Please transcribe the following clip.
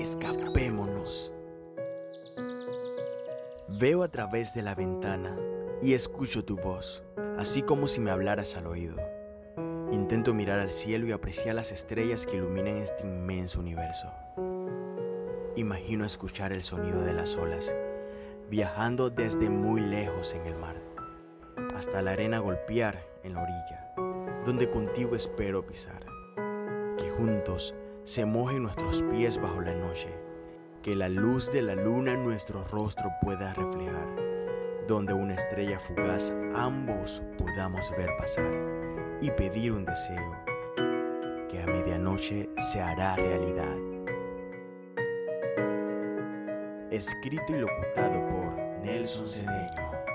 Escapémonos. Veo a través de la ventana y escucho tu voz, así como si me hablaras al oído. Intento mirar al cielo y apreciar las estrellas que iluminan este inmenso universo. Imagino escuchar el sonido de las olas, viajando desde muy lejos en el mar, hasta la arena golpear en la orilla, donde contigo espero pisar. Que juntos se mojen nuestros pies bajo la noche, que la luz de la luna en nuestro rostro pueda reflejar, donde una estrella fugaz ambos podamos ver pasar y pedir un deseo que a medianoche se hará realidad. Escrito y locutado por Nelson Cedeño.